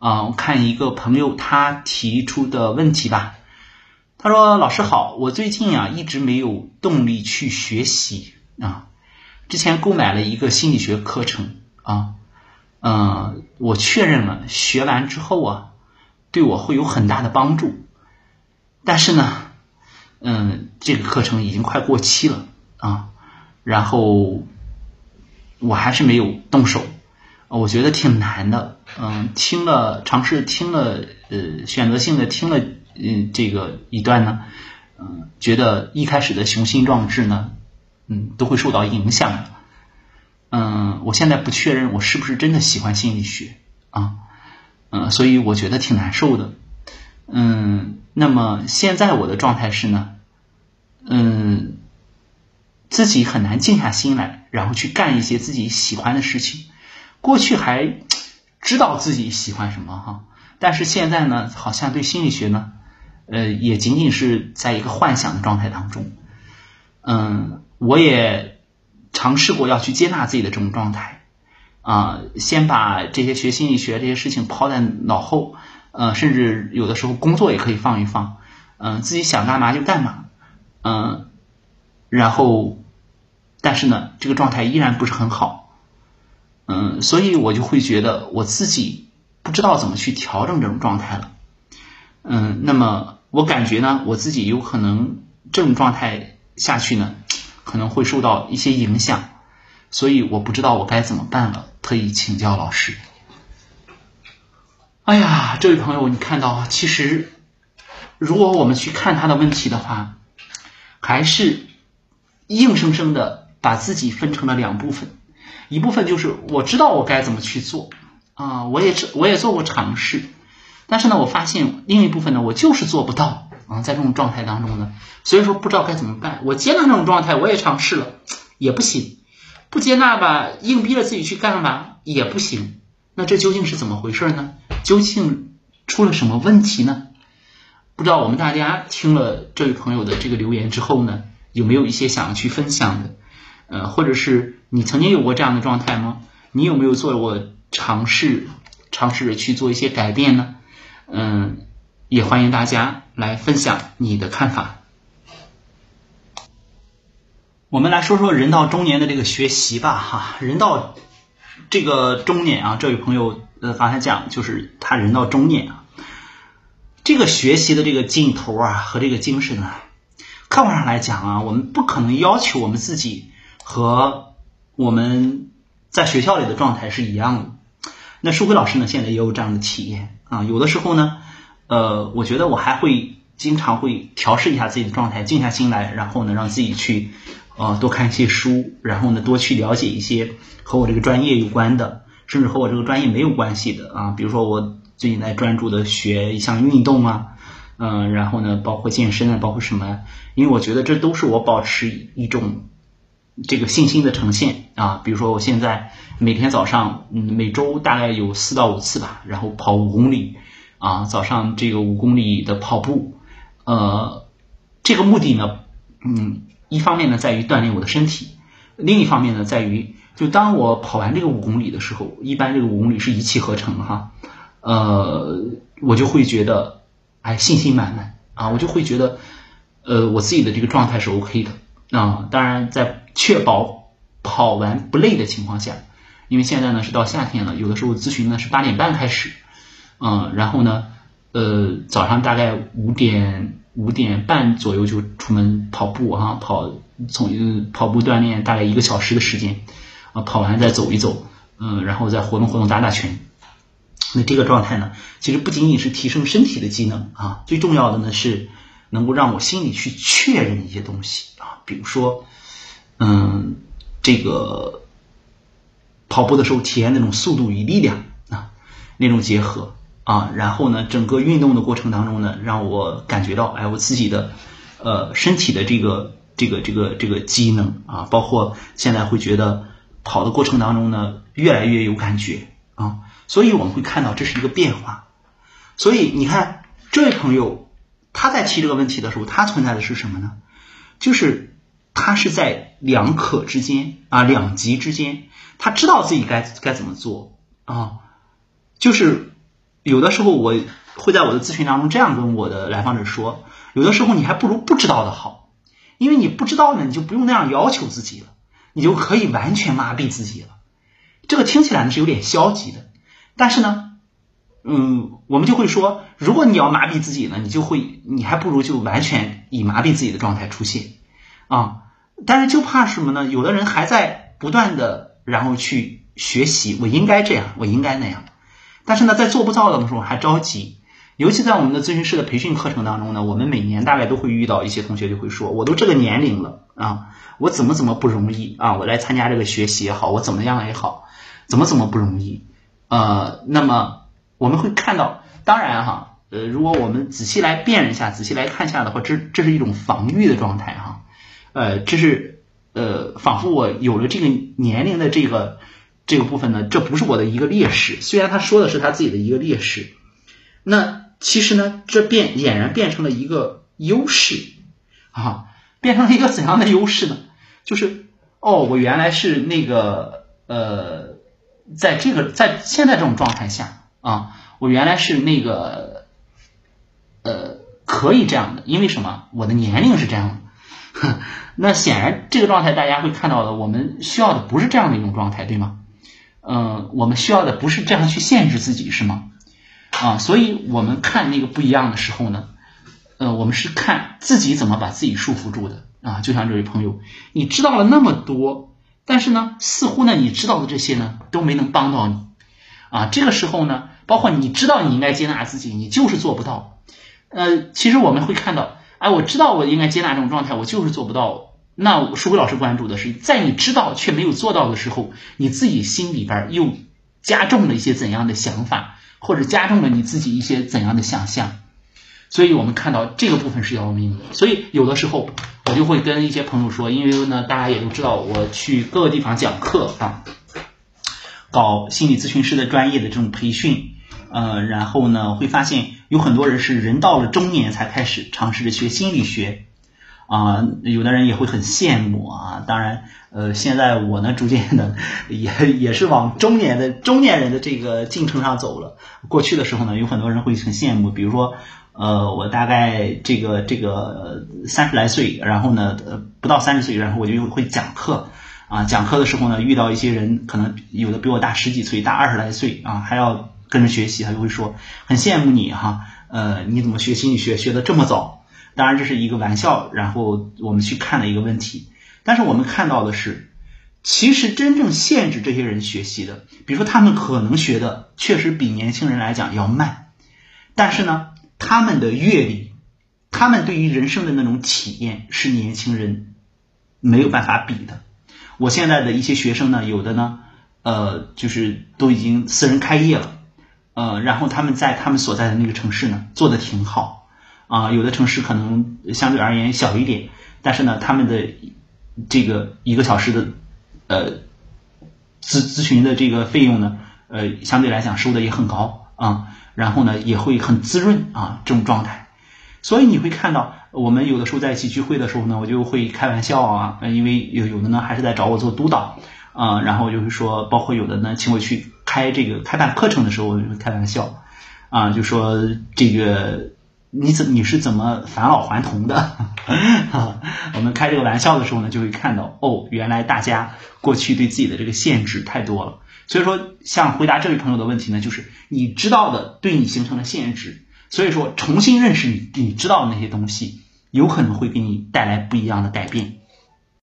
啊，我看一个朋友他提出的问题吧。他说：“老师好，我最近啊一直没有动力去学习啊。之前购买了一个心理学课程啊，嗯，我确认了学完之后啊，对我会有很大的帮助。但是呢，嗯，这个课程已经快过期了啊，然后我还是没有动手，我觉得挺难的。嗯，听了尝试听了，呃，选择性的听了。”嗯，这个一段呢，嗯，觉得一开始的雄心壮志呢，嗯，都会受到影响。嗯，我现在不确认我是不是真的喜欢心理学啊，嗯，所以我觉得挺难受的。嗯，那么现在我的状态是呢，嗯，自己很难静下心来，然后去干一些自己喜欢的事情。过去还知道自己喜欢什么哈，但是现在呢，好像对心理学呢。呃，也仅仅是在一个幻想的状态当中，嗯，我也尝试过要去接纳自己的这种状态，啊，先把这些学心理学这些事情抛在脑后，呃，甚至有的时候工作也可以放一放，嗯，自己想干嘛就干嘛，嗯，然后，但是呢，这个状态依然不是很好，嗯，所以我就会觉得我自己不知道怎么去调整这种状态了，嗯，那么。我感觉呢，我自己有可能这种状态下去呢，可能会受到一些影响，所以我不知道我该怎么办了，特意请教老师。哎呀，这位朋友，你看到，其实如果我们去看他的问题的话，还是硬生生的把自己分成了两部分，一部分就是我知道我该怎么去做啊，我也我也做过尝试。但是呢，我发现另一部分呢，我就是做不到啊，在这种状态当中呢，所以说不知道该怎么办。我接纳这种状态，我也尝试了，也不行；不接纳吧，硬逼着自己去干吧，也不行。那这究竟是怎么回事呢？究竟出了什么问题呢？不知道我们大家听了这位朋友的这个留言之后呢，有没有一些想要去分享的？呃，或者是你曾经有过这样的状态吗？你有没有做过尝试，尝试着去做一些改变呢？嗯，也欢迎大家来分享你的看法。我们来说说人到中年的这个学习吧，哈，人到这个中年啊，这位朋友呃刚才讲，就是他人到中年啊，这个学习的这个劲头啊和这个精神啊，客观上来讲啊，我们不可能要求我们自己和我们在学校里的状态是一样的。那舒辉老师呢，现在也有这样的体验。啊，有的时候呢，呃，我觉得我还会经常会调试一下自己的状态，静下心来，然后呢，让自己去，呃，多看一些书，然后呢，多去了解一些和我这个专业有关的，甚至和我这个专业没有关系的啊，比如说我最近在专注的学一项运动啊，嗯，然后呢，包括健身啊，包括什么？因为我觉得这都是我保持一种这个信心的呈现啊，比如说我现在。每天早上，嗯，每周大概有四到五次吧，然后跑五公里，啊，早上这个五公里的跑步，呃，这个目的呢，嗯，一方面呢在于锻炼我的身体，另一方面呢在于，就当我跑完这个五公里的时候，一般这个五公里是一气呵成哈，呃，我就会觉得，哎，信心满满啊，我就会觉得，呃，我自己的这个状态是 OK 的啊，当然在确保跑完不累的情况下。因为现在呢是到夏天了，有的时候咨询呢是八点半开始，嗯，然后呢，呃，早上大概五点五点半左右就出门跑步哈，跑从跑步锻炼大概一个小时的时间，啊，跑完再走一走，嗯，然后再活动活动打打拳。那这个状态呢，其实不仅仅是提升身体的机能啊，最重要的呢是能够让我心里去确认一些东西啊，比如说，嗯，这个。跑步的时候体验那种速度与力量啊，那种结合啊，然后呢，整个运动的过程当中呢，让我感觉到，哎，我自己的呃身体的这个这个这个这个机能啊，包括现在会觉得跑的过程当中呢，越来越有感觉啊，所以我们会看到这是一个变化。所以你看，这位朋友他在提这个问题的时候，他存在的是什么呢？就是他是在两可之间啊，两极之间。他知道自己该该怎么做啊，就是有的时候我会在我的咨询当中这样跟我的来访者说，有的时候你还不如不知道的好，因为你不知道呢，你就不用那样要求自己了，你就可以完全麻痹自己了。这个听起来呢是有点消极的，但是呢，嗯，我们就会说，如果你要麻痹自己呢，你就会，你还不如就完全以麻痹自己的状态出现啊。但是就怕什么呢？有的人还在不断的然后去学习，我应该这样，我应该那样，但是呢，在做不到的时候还着急。尤其在我们的咨询师的培训课程当中呢，我们每年大概都会遇到一些同学就会说，我都这个年龄了啊，我怎么怎么不容易啊，我来参加这个学习也好，我怎么样也好。怎么怎么不容易？呃，那么我们会看到，当然哈，呃，如果我们仔细来辨认一下，仔细来看一下的话，这这是一种防御的状态哈，呃，这是呃，仿佛我有了这个年龄的这个这个部分呢，这不是我的一个劣势，虽然他说的是他自己的一个劣势，那其实呢，这变俨然变成了一个优势啊，变成了一个怎样的优势呢？就是哦，我原来是那个呃。在这个在现在这种状态下啊，我原来是那个呃可以这样的，因为什么？我的年龄是这样的。那显然这个状态大家会看到的，我们需要的不是这样的一种状态，对吗？嗯，我们需要的不是这样去限制自己，是吗？啊，所以我们看那个不一样的时候呢，呃，我们是看自己怎么把自己束缚住的啊。就像这位朋友，你知道了那么多。但是呢，似乎呢，你知道的这些呢，都没能帮到你，啊，这个时候呢，包括你知道你应该接纳自己，你就是做不到。呃，其实我们会看到，哎，我知道我应该接纳这种状态，我就是做不到。那舒辉老师关注的是，在你知道却没有做到的时候，你自己心里边又加重了一些怎样的想法，或者加重了你自己一些怎样的想象。所以我们看到这个部分是要命的。所以有的时候。我就会跟一些朋友说，因为呢，大家也都知道，我去各个地方讲课啊，搞心理咨询师的专业的这种培训，呃，然后呢，会发现有很多人是人到了中年才开始尝试着学心理学，啊，有的人也会很羡慕啊。当然，呃，现在我呢，逐渐的也也是往中年的中年人的这个进程上走了。过去的时候呢，有很多人会很羡慕，比如说。呃，我大概这个这个三十来岁，然后呢，呃，不到三十岁，然后我就会讲课啊。讲课的时候呢，遇到一些人，可能有的比我大十几岁，大二十来岁啊，还要跟着学习，他就会说很羡慕你哈。呃，你怎么学心理学学的这么早？当然这是一个玩笑，然后我们去看的一个问题。但是我们看到的是，其实真正限制这些人学习的，比如说他们可能学的确实比年轻人来讲要慢，但是呢。他们的阅历，他们对于人生的那种体验是年轻人没有办法比的。我现在的一些学生呢，有的呢，呃，就是都已经私人开业了，呃，然后他们在他们所在的那个城市呢，做的挺好，啊，有的城市可能相对而言小一点，但是呢，他们的这个一个小时的呃咨咨询的这个费用呢，呃，相对来讲收的也很高啊。然后呢，也会很滋润啊，这种状态。所以你会看到，我们有的时候在一起聚会的时候呢，我就会开玩笑啊，因为有有的呢还是在找我做督导啊，然后就是说，包括有的呢请我去开这个开办课程的时候，我就会开玩笑啊，就说这个你怎你是怎么返老还童的？我们开这个玩笑的时候呢，就会看到哦，原来大家过去对自己的这个限制太多了。所以说，像回答这位朋友的问题呢，就是你知道的对你形成了限制，所以说重新认识你你知道的那些东西，有可能会给你带来不一样的改变。